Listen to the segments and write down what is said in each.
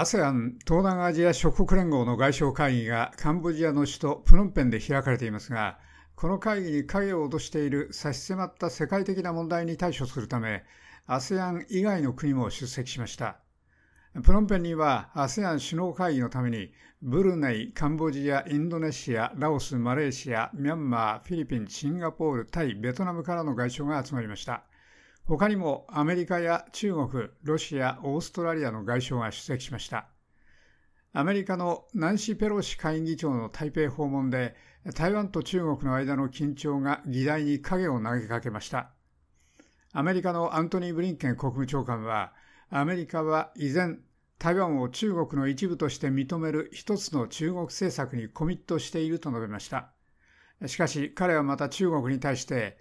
ASEAN 東南アジア諸国連合の外相会議がカンボジアの首都プノンペンで開かれていますが、この会議に影を落としている差し迫った世界的な問題に対処するため、ASEAN 以外の国も出席しました。プノンペンには ASEAN 首脳会議のために、ブルネイ、カンボジア、インドネシア、ラオス、マレーシア、ミャンマー、フィリピン、シンガポール、タイ、ベトナムからの外相が集まりました。他にもアメリカや中国、ロシア、オーストラリアの外相が出席しました。アメリカのナンシ・ペロシ下院議長の台北訪問で、台湾と中国の間の緊張が議題に影を投げかけました。アメリカのアントニー・ブリンケン国務長官は、アメリカは依然、台湾を中国の一部として認める一つの中国政策にコミットしていると述べました。しかし彼はまた中国に対して、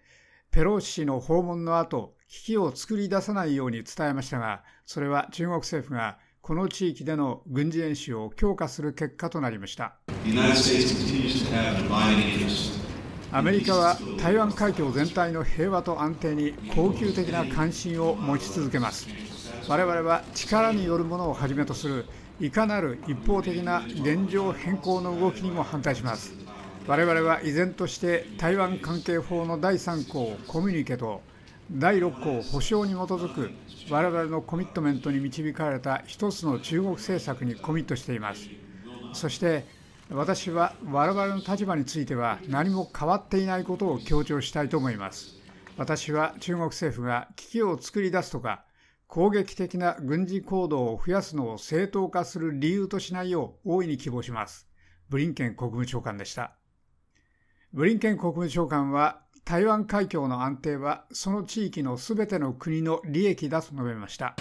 ペロシ氏の訪問の後、危機を作り出さないように伝えましたが、それは中国政府がこの地域での軍事演習を強化する結果となりました。アメリカは台湾海峡全体の平和と安定に恒久的な関心を持ち続けます。我々は力によるものをはじめとするいかなる一方的な現状変更の動きにも反対します。我々は依然として台湾関係法の第3項コミュニケと第6項保障に基づく我々のコミットメントに導かれた一つの中国政策にコミットしています。そして私は我々の立場については何も変わっていないことを強調したいと思います。私は中国政府が危機を作り出すとか攻撃的な軍事行動を増やすのを正当化する理由としないよう大いに希望します。ブリンケン国務長官でした。ブリンケン国務長官は台湾海峡の安定はその地域のすべての国の利益だと述べました。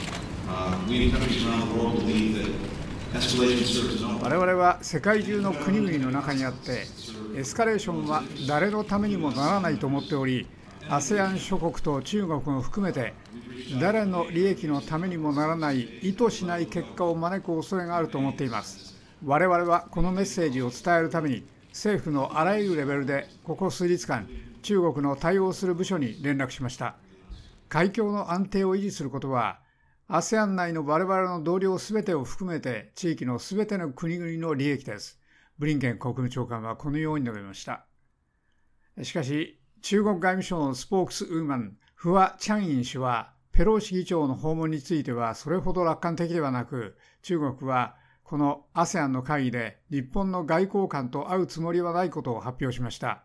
我々は世界中の国々の中にあってエスカレーションは誰のためにもならないと思っており ASEAN 諸国と中国も含めて誰の利益のためにもならない意図しない結果を招く恐れがあると思っています我々はこのメッセージを伝えるために政府のあらゆるレベルでここ数日間中国の対応する部署に連絡しました。海峡の安定を維持することは ASEAN 内の我々の同僚すべてを含めて地域のすべての国々の利益です。ブリンケン国務長官はこのように述べました。しかし中国外務省のスポークスウーマンフワ・チャンイン氏はペロシ議長の訪問についてはそれほど楽観的ではなく中国はこの ASEAN の会議で日本の外交官と会うつもりはないことを発表しました。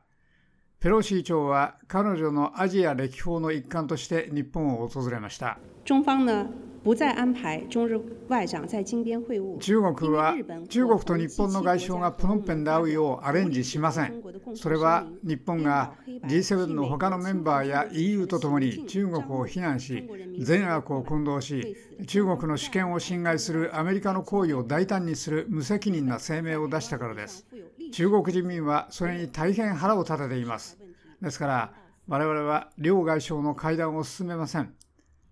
ペロシ議長は彼女のアジア歴訪の一環として日本を訪れました。中方呢不再安排中日外長在会晤。中国は中国と日本の外相がプノンペンで会うようアレンジしません。それは日本が G7 の他のメンバーや EU とともに中国を非難し、善悪を混同し、中国の主権を侵害するアメリカの行為を大胆にする無責任な声明を出したからです。中国人民はそれに大変腹を立てています。ですから、我々は両外相の会談を進めません。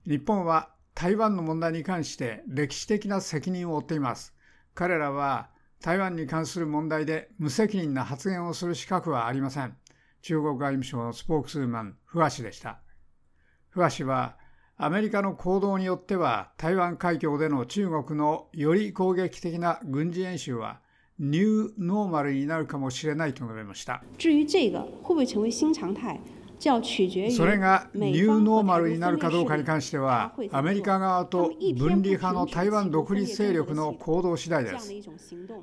日本は台湾の問題に関して歴史的な責任を負っています。彼らは台湾に関する問題で無責任な発言をする資格はありません。中国外務省のスポークスーマン、フワ氏でした。フワ氏は、アメリカの行動によっては台湾海峡での中国のより攻撃的な軍事演習はニューノーマルになるかもしれないと述べました。至于这个会不会成为新常态それがニューノーマルになるかどうかに関しては、アメリカ側と分離派の台湾独立勢力の行動次第です。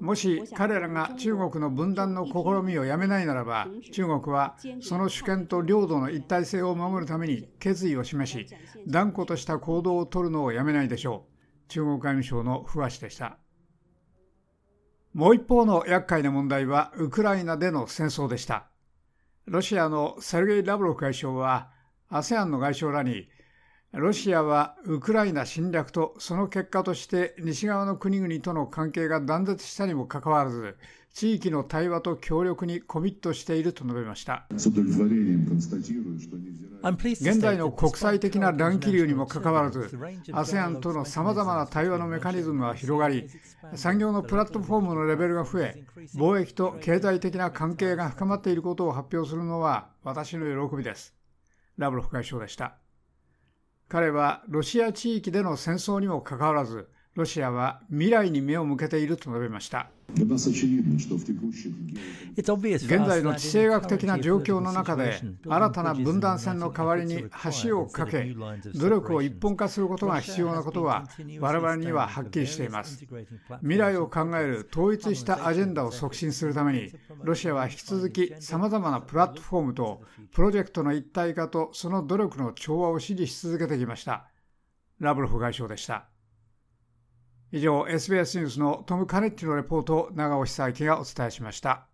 もし彼らが中国の分断の試みをやめないならば、中国はその主権と領土の一体性を守るために決意を示し、断固とした行動を取るのをやめないでしょう。中国外務省の不破氏でした。もう一方の厄介な問題はウクライナでの戦争でした。ロシアのセルゲイ・ラブロフ外相は ASEAN の外相らにロシアはウクライナ侵略とその結果として西側の国々との関係が断絶したにもかかわらず地域の対話と協力にコミットしていると述べました。現在の国際的な乱気流にもかかわらず、ASEAN とのさまざまな対話のメカニズムは広がり、産業のプラットフォームのレベルが増え、貿易と経済的な関係が深まっていることを発表するのは私の喜びです。ラブロフ外相でした。彼はロシア地域での戦争にもかかわらず、ロシアは未来に目を向けていると述べました。現在の地政学的な状況の中で新たな分断線の代わりに橋を架け努力を一本化することが必要なことは我々にははっきりしています未来を考える統一したアジェンダを促進するためにロシアは引き続きさまざまなプラットフォームとプロジェクトの一体化とその努力の調和を支持し続けてきましたラブロフ外相でした以上 SBS ニュースのトム・カネッティのレポートを長尾久明がお伝えしました。